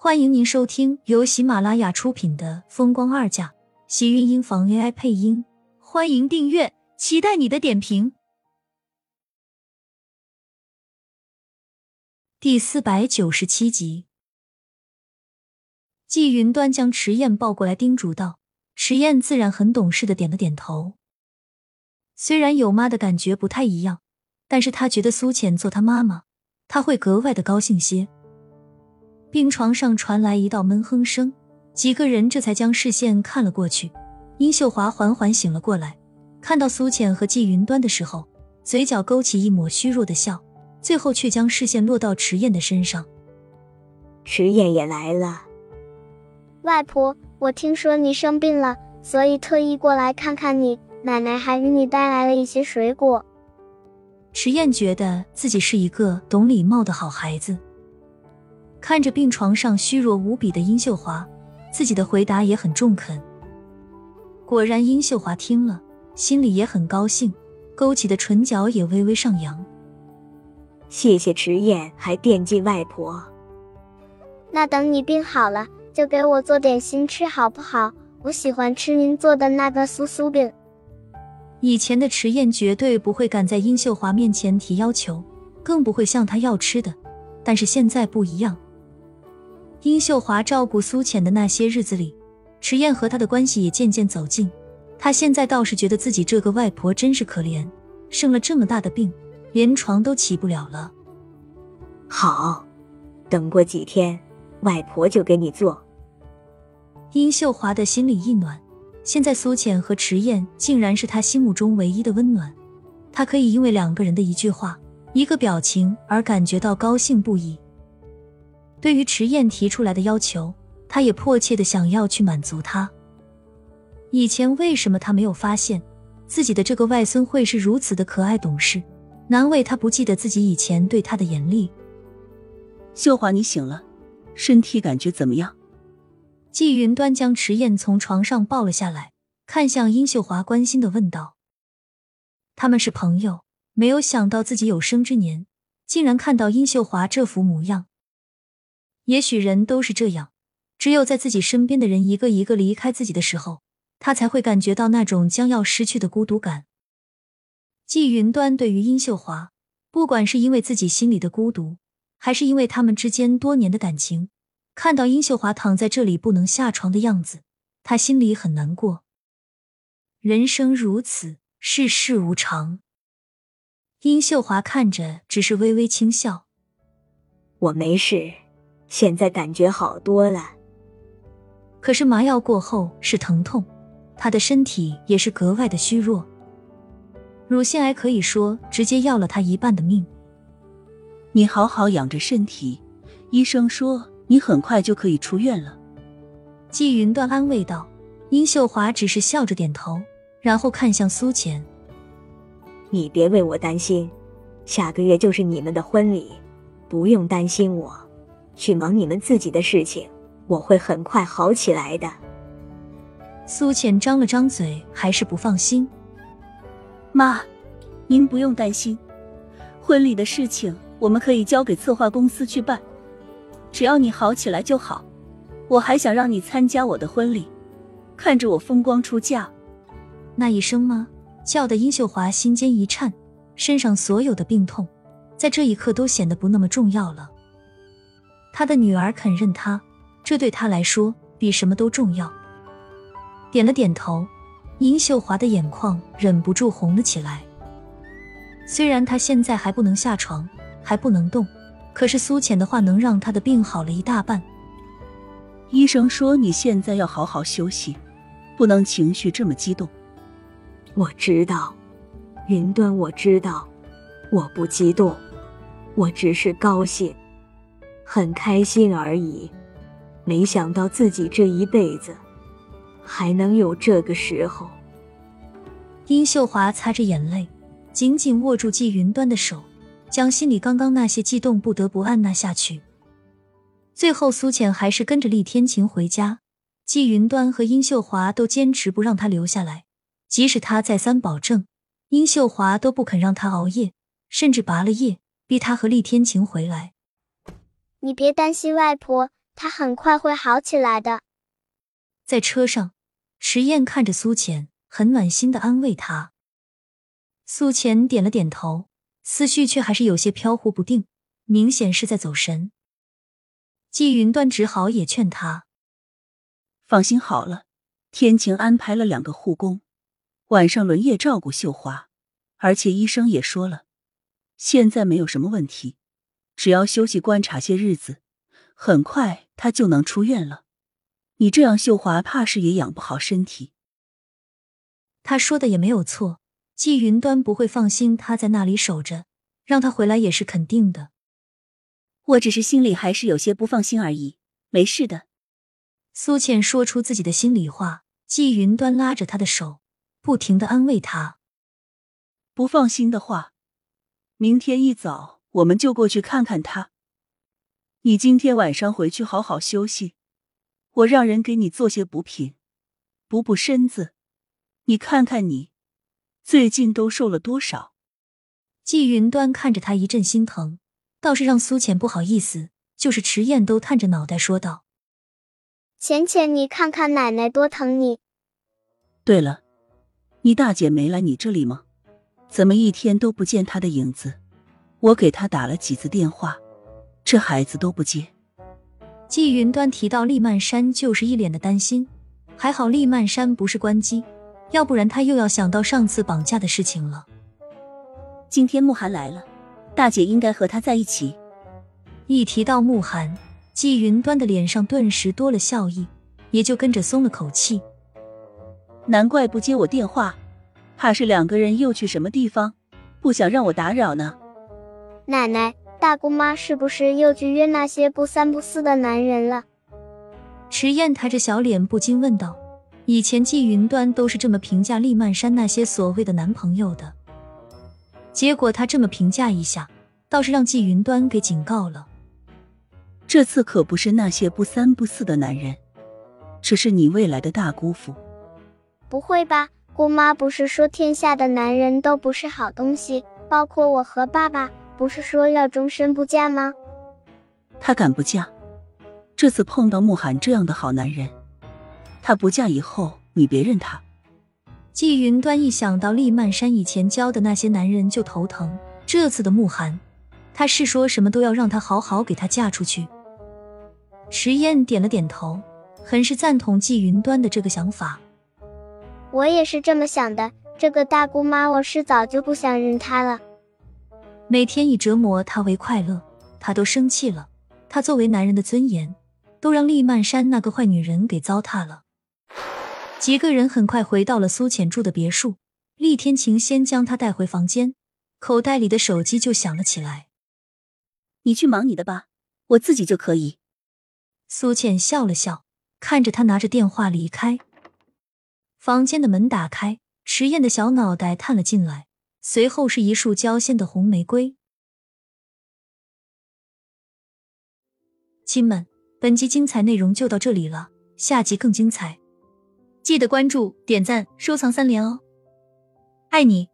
欢迎您收听由喜马拉雅出品的《风光二嫁》，喜运音房 AI 配音。欢迎订阅，期待你的点评。第四百九十七集，季云端将迟燕抱过来，叮嘱道：“迟燕自然很懂事的点了点头。虽然有妈的感觉不太一样，但是他觉得苏浅做他妈妈，他会格外的高兴些。”病床上传来一道闷哼声，几个人这才将视线看了过去。殷秀华缓缓醒了过来，看到苏浅和季云端的时候，嘴角勾起一抹虚弱的笑，最后却将视线落到迟燕的身上。迟燕也来了，外婆，我听说你生病了，所以特意过来看看你。奶奶还给你带来了一些水果。迟燕觉得自己是一个懂礼貌的好孩子。看着病床上虚弱无比的殷秀华，自己的回答也很中肯。果然，殷秀华听了，心里也很高兴，勾起的唇角也微微上扬。谢谢迟燕，还惦记外婆。那等你病好了，就给我做点心吃好不好？我喜欢吃您做的那个酥酥饼。以前的迟燕绝对不会敢在殷秀华面前提要求，更不会向她要吃的，但是现在不一样。殷秀华照顾苏浅的那些日子里，迟燕和她的关系也渐渐走近。她现在倒是觉得自己这个外婆真是可怜，生了这么大的病，连床都起不了了。好，等过几天，外婆就给你做。殷秀华的心里一暖，现在苏浅和迟燕竟然是他心目中唯一的温暖，他可以因为两个人的一句话、一个表情而感觉到高兴不已。对于迟燕提出来的要求，他也迫切的想要去满足他。以前为什么他没有发现自己的这个外孙会是如此的可爱懂事？难为他不记得自己以前对他的严厉。秀华，你醒了，身体感觉怎么样？季云端将迟燕从床上抱了下来，看向殷秀华，关心的问道：“他们是朋友，没有想到自己有生之年竟然看到殷秀华这副模样。”也许人都是这样，只有在自己身边的人一个一个离开自己的时候，他才会感觉到那种将要失去的孤独感。季云端对于殷秀华，不管是因为自己心里的孤独，还是因为他们之间多年的感情，看到殷秀华躺在这里不能下床的样子，他心里很难过。人生如此，世事无常。殷秀华看着，只是微微轻笑：“我没事。”现在感觉好多了，可是麻药过后是疼痛，他的身体也是格外的虚弱。乳腺癌可以说直接要了他一半的命。你好好养着身体，医生说你很快就可以出院了。季云端安慰道。殷秀华只是笑着点头，然后看向苏浅：“你别为我担心，下个月就是你们的婚礼，不用担心我。”去忙你们自己的事情，我会很快好起来的。苏浅张了张嘴，还是不放心。妈，您不用担心，婚礼的事情我们可以交给策划公司去办，只要你好起来就好。我还想让你参加我的婚礼，看着我风光出嫁。那一声吗？叫的殷秀华心尖一颤，身上所有的病痛，在这一刻都显得不那么重要了。他的女儿肯认他，这对他来说比什么都重要。点了点头，殷秀华的眼眶忍不住红了起来。虽然他现在还不能下床，还不能动，可是苏浅的话能让他的病好了一大半。医生说你现在要好好休息，不能情绪这么激动。我知道，云端，我知道，我不激动，我只是高兴。很开心而已，没想到自己这一辈子还能有这个时候。殷秀华擦着眼泪，紧紧握住季云端的手，将心里刚刚那些激动不得不按捺下去。最后，苏浅还是跟着厉天晴回家，季云端和殷秀华都坚持不让他留下来，即使他再三保证，殷秀华都不肯让他熬夜，甚至拔了夜，逼他和厉天晴回来。你别担心，外婆，她很快会好起来的。在车上，迟燕看着苏浅，很暖心的安慰她。苏浅点了点头，思绪却还是有些飘忽不定，明显是在走神。季云端只好也劝他放心好了，天晴安排了两个护工，晚上轮夜照顾秀华，而且医生也说了，现在没有什么问题，只要休息观察些日子，很快他就能出院了。你这样，秀华怕是也养不好身体。他说的也没有错，季云端不会放心他在那里守着，让他回来也是肯定的。我只是心里还是有些不放心而已，没事的。苏倩说出自己的心里话，季云端拉着她的手，不停的安慰她。不放心的话，明天一早我们就过去看看他。你今天晚上回去好好休息，我让人给你做些补品，补补身子。你看看你，最近都瘦了多少？季云端看着他一阵心疼。倒是让苏浅不好意思，就是迟燕都探着脑袋说道：“浅浅，你看看奶奶多疼你。对了，你大姐没来你这里吗？怎么一天都不见她的影子？我给他打了几次电话，这孩子都不接。”季云端提到厉曼山，就是一脸的担心。还好厉曼山不是关机，要不然他又要想到上次绑架的事情了。今天慕寒来了。大姐应该和他在一起。一提到慕寒，季云端的脸上顿时多了笑意，也就跟着松了口气。难怪不接我电话，怕是两个人又去什么地方，不想让我打扰呢。奶奶，大姑妈是不是又去约那些不三不四的男人了？迟燕抬着小脸不禁问道。以前季云端都是这么评价厉曼山那些所谓的男朋友的。结果他这么评价一下，倒是让季云端给警告了。这次可不是那些不三不四的男人，只是你未来的大姑父。不会吧，姑妈不是说天下的男人都不是好东西，包括我和爸爸，不是说要终身不嫁吗？她敢不嫁？这次碰到慕寒这样的好男人，她不嫁以后，你别认他。季云端一想到厉曼山以前教的那些男人就头疼。这次的慕寒，他是说什么都要让他好好给他嫁出去。迟燕点了点头，很是赞同季云端的这个想法。我也是这么想的。这个大姑妈，我是早就不想认她了。每天以折磨她为快乐，她都生气了。她作为男人的尊严，都让厉曼山那个坏女人给糟蹋了。几个人很快回到了苏浅住的别墅。厉天晴先将他带回房间，口袋里的手机就响了起来。你去忙你的吧，我自己就可以。苏浅笑了笑，看着他拿着电话离开。房间的门打开，迟燕的小脑袋探了进来，随后是一束娇鲜的红玫瑰。亲们，本集精彩内容就到这里了，下集更精彩。记得关注、点赞、收藏三连哦，爱你！